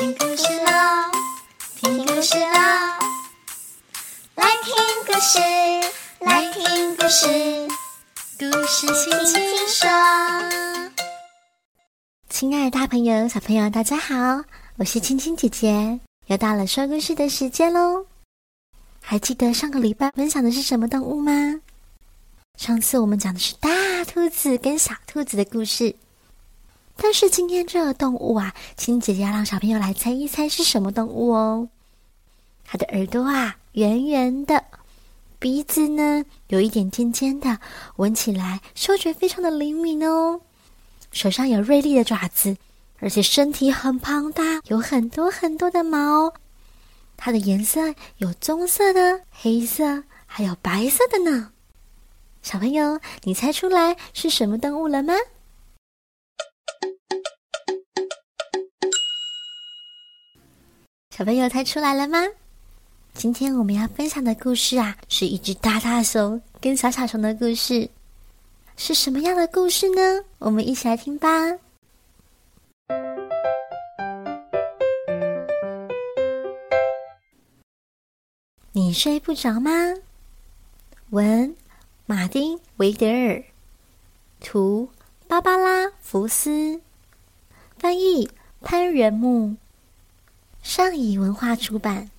听故事喽，听故事喽，来听故事，来听故事，故事轻轻说。亲爱的大朋友、小朋友，大家好，我是青青姐姐，又到了说故事的时间喽。还记得上个礼拜分享的是什么动物吗？上次我们讲的是大兔子跟小兔子的故事。但是今天这个动物啊，青姐姐要让小朋友来猜一猜是什么动物哦。它的耳朵啊圆圆的，鼻子呢有一点尖尖的，闻起来嗅觉非常的灵敏哦。手上有锐利的爪子，而且身体很庞大，有很多很多的毛。它的颜色有棕色的、黑色，还有白色的呢。小朋友，你猜出来是什么动物了吗？小朋友猜出来了吗？今天我们要分享的故事啊，是一只大大熊跟小小熊的故事。是什么样的故事呢？我们一起来听吧。你睡不着吗？文：马丁·维德尔，图：芭芭拉·福斯，翻译：潘仁木。上乙文化出版。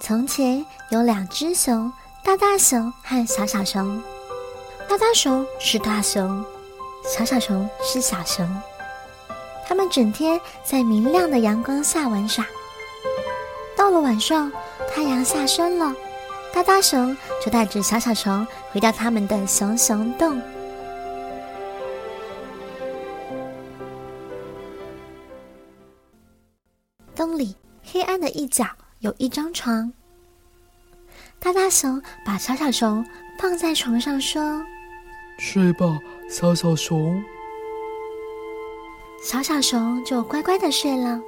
从前有两只熊，大大熊和小小熊。大大熊是大熊，小小熊是小熊。他们整天在明亮的阳光下玩耍。到了晚上，太阳下山了，大大熊就带着小小熊回到他们的熊熊洞。里黑暗的一角有一张床。大大熊把小小熊放在床上，说：“睡吧，小小熊。”小小熊就乖乖的睡了。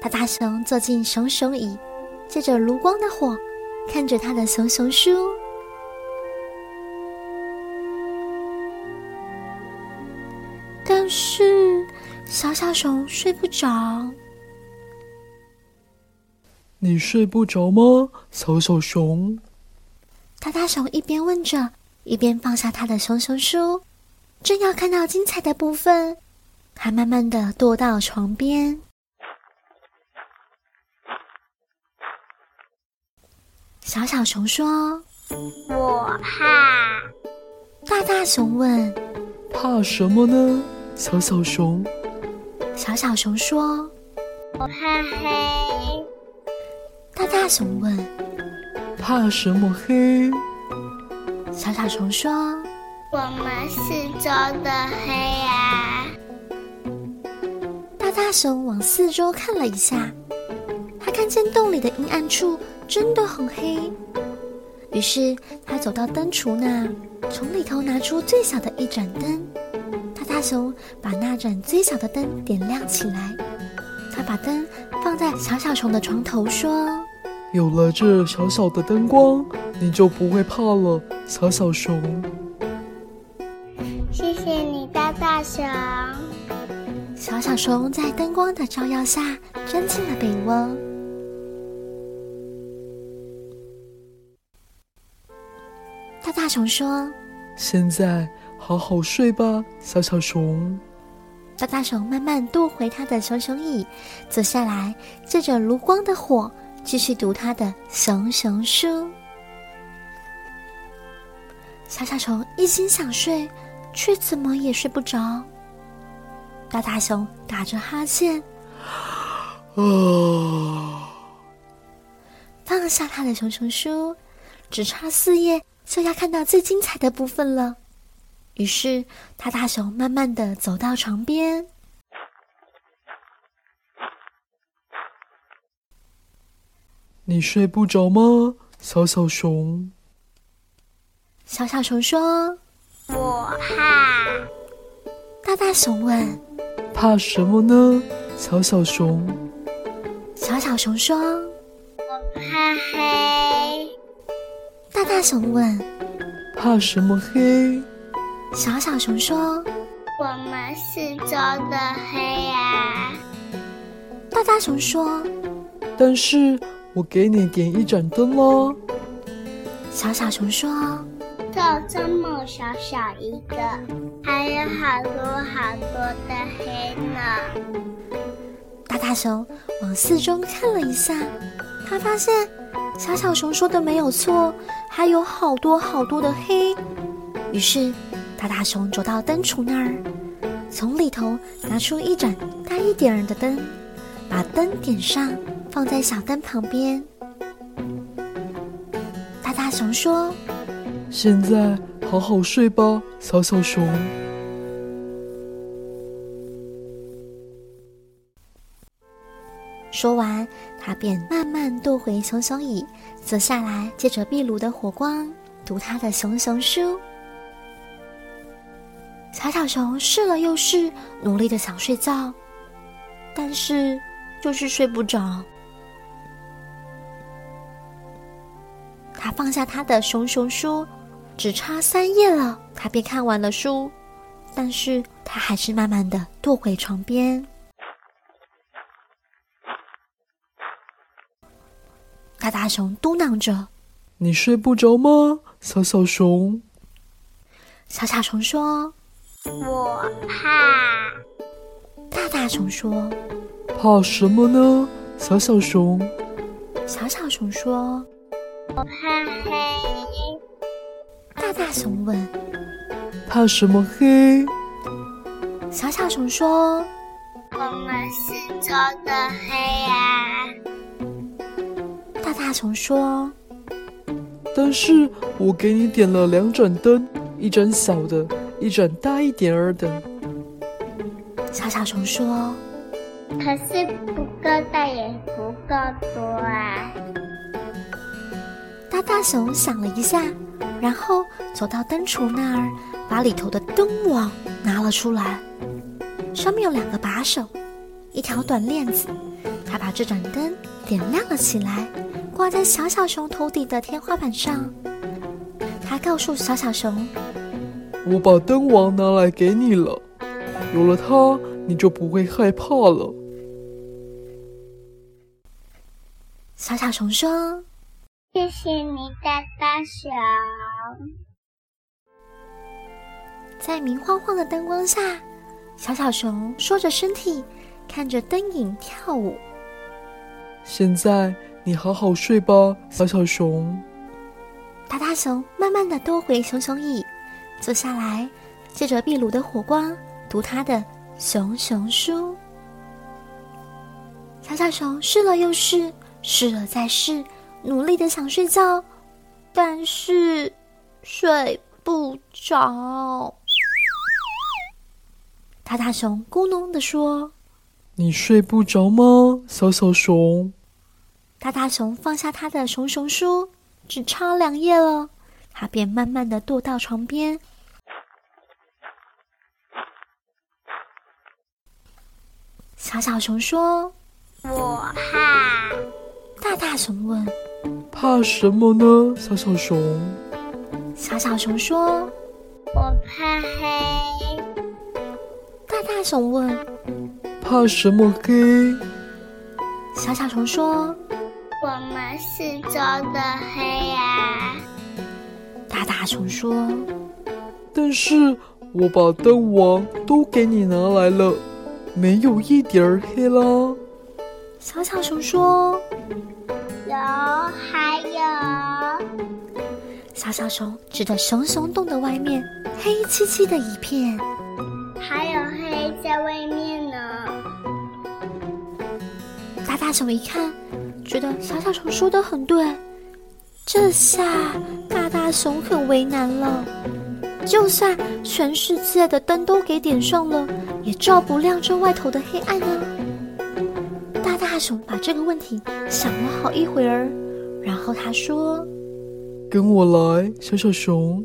大大熊坐进熊熊椅，借着炉光的火，看着他的熊熊书。小小熊睡不着。你睡不着吗，小小熊？大大熊一边问着，一边放下他的熊熊书，正要看到精彩的部分，他慢慢的踱到床边。小小熊说：“我怕。”大大熊问：“怕什么呢，小小熊？”小小熊说：“我怕黑。”大大熊问：“怕什么黑？”小小熊说：“我们四周的黑呀。”大大熊往四周看了一下，他看见洞里的阴暗处真的很黑。于是他走到灯橱那，从里头拿出最小的一盏灯。大熊把那盏最小的灯点亮起来，他把灯放在小小熊的床头，说：“有了这小小的灯光，你就不会怕了，小小熊。”谢谢你，大大熊。小小熊在灯光的照耀下钻进了被窝。大大熊说：“现在。”好好睡吧，小小熊。大大熊慢慢踱回他的熊熊椅，坐下来，借着炉光的火，继续读他的熊熊书。小小熊一心想睡，却怎么也睡不着。大大熊打着哈欠，啊，放下他的熊熊书，只差四页就要看到最精彩的部分了。于是，大大熊慢慢的走到床边。你睡不着吗，小小熊？小小熊说：“我怕。”大大熊问：“怕什么呢，小小熊？”小小熊说：“我怕黑。”大大熊问。怕什么黑？小小熊说：“我们四周的黑呀。”大大熊说：“但是我给你点一盏灯哦。”小小熊说：“就这么小小一个，还有好多好多的黑呢。”大大熊往四周看了一下，他发现小小熊说的没有错，还有好多好多的黑。于是，大大熊走到灯橱那儿，从里头拿出一盏大一点儿的灯。把灯点上，放在小灯旁边。大大熊说：“现在好好睡吧，小小熊。”说完，他便慢慢踱回熊熊椅，坐下来，借着壁炉的火光读他的熊熊书。小小熊试了又试，努力的想睡觉，但是。就是睡不着。他放下他的熊熊书，只差三页了，他便看完了书。但是他还是慢慢的坐回床边。大大熊嘟囔着：“你睡不着吗，小小熊？”小小熊说：“我怕。”大大熊说。怕什么呢，小小熊？小小熊说：“我怕黑。”大大熊问：“怕什么黑？”小小熊说：“我们四周的黑呀。”大大熊说：“但是我给你点了两盏灯，一盏小的，一盏大一点儿的。”小小熊说。可是不够大也不够多啊！大大熊想了一下，然后走到灯橱那儿，把里头的灯网拿了出来，上面有两个把手，一条短链子。他把这盏灯点亮了起来，挂在小小熊头顶的天花板上。他告诉小小熊：“我把灯王拿来给你了，有了它，你就不会害怕了。”小小熊说：“谢谢你，大大熊。”在明晃晃的灯光下，小小熊缩着身体，看着灯影跳舞。现在你好好睡吧，小小熊。大大熊慢慢的踱回熊熊椅，坐下来，借着壁炉的火光读他的熊熊书。小小熊试了又试。试了再试，努力的想睡觉，但是睡不着。大大熊咕哝的说：“你睡不着吗，小小熊？”大大熊放下他的熊熊书，只差两页了，他便慢慢的踱到床边。小小熊说：“我怕。”大大熊问：“怕什么呢，小小熊？”小小熊说：“我怕黑。”大大熊问：“怕什么黑？”小小熊说：“我们四周的黑呀。”大大熊说：“但是我把灯王都给你拿来了，没有一点儿黑啦。”小小熊说：“有，还有。”小小熊指着熊熊洞的外面，黑漆漆的一片。还有黑在外面呢。大大熊一看，觉得小小熊说的很对。这下大大熊很为难了。就算全世界的灯都给点上了，也照不亮这外头的黑暗呢。大大熊把这个问题想了好一会儿，然后他说：“跟我来，小小熊。”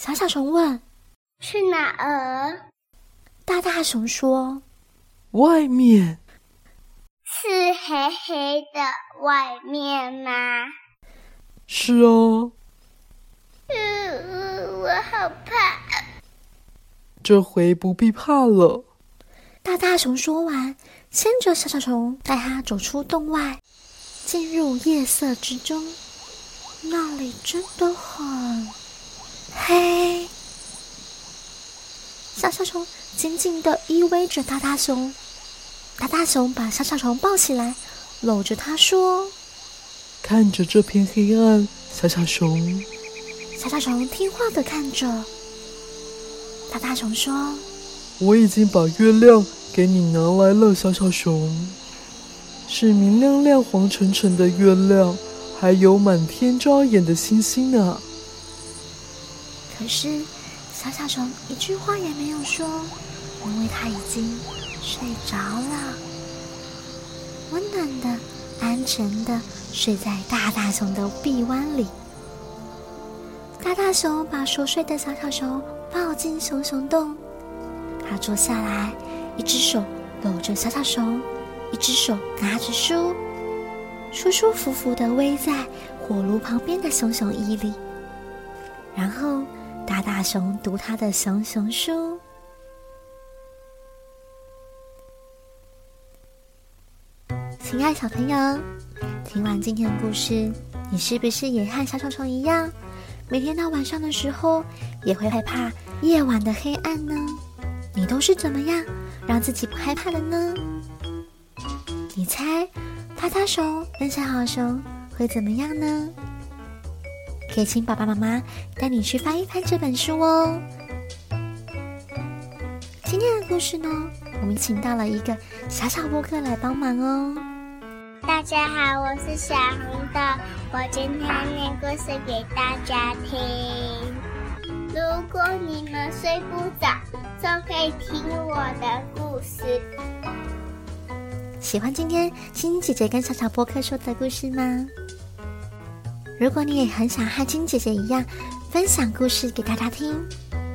小小熊问：“去哪儿？”大大熊说：“外面。”是黑黑的外面吗？是哦。嗯。好怕。这回不必怕了。大大熊说完，牵着小小熊，带它走出洞外，进入夜色之中。那里真的很黑。小小熊紧紧的依偎着大大熊，大大熊把小小熊抱起来，搂着它说：“看着这片黑暗，小小熊。”小小熊听话的看着。大大熊说：“我已经把月亮给你拿来了，小小熊，是明亮亮、黄澄澄的月亮，还有满天眨眼的星星呢。”可是小小熊一句话也没有说，因为它已经睡着了，温暖的、安全的睡在大大熊的臂弯里。大大熊把熟睡的小小熊。抱进熊熊洞，他坐下来，一只手搂着小小熊，一只手拿着书，舒舒服服的偎在火炉旁边的熊熊衣里。然后大大熊读他的熊熊书。亲爱小朋友，听完今天的故事，你是不是也和小小熊一样？每天到晚上的时候，也会害怕夜晚的黑暗呢。你都是怎么样让自己不害怕的呢？你猜，大大熊跟小小熊会怎么样呢？可以请爸爸妈妈带你去翻一翻这本书哦。今天的故事呢，我们请到了一个小小播客来帮忙哦。大家好，我是小红豆，我今天念故事给大家听。如果你们睡不着，就可以听我的故事。喜欢今天青青姐姐跟小小波克说的故事吗？如果你也很想和青青姐姐一样分享故事给大家听，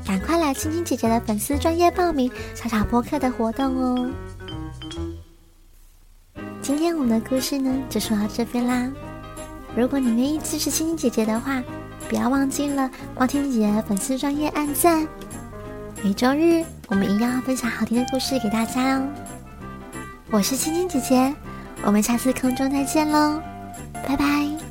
赶快来青青姐姐的粉丝专业报名小小波克的活动哦。今天我们的故事呢，就说到这边啦。如果你愿意支持青青姐姐的话，不要忘记了帮青青姐姐粉丝专业按赞。每周日我们一样分享好听的故事给大家哦。我是青青姐姐，我们下次空中再见喽，拜拜。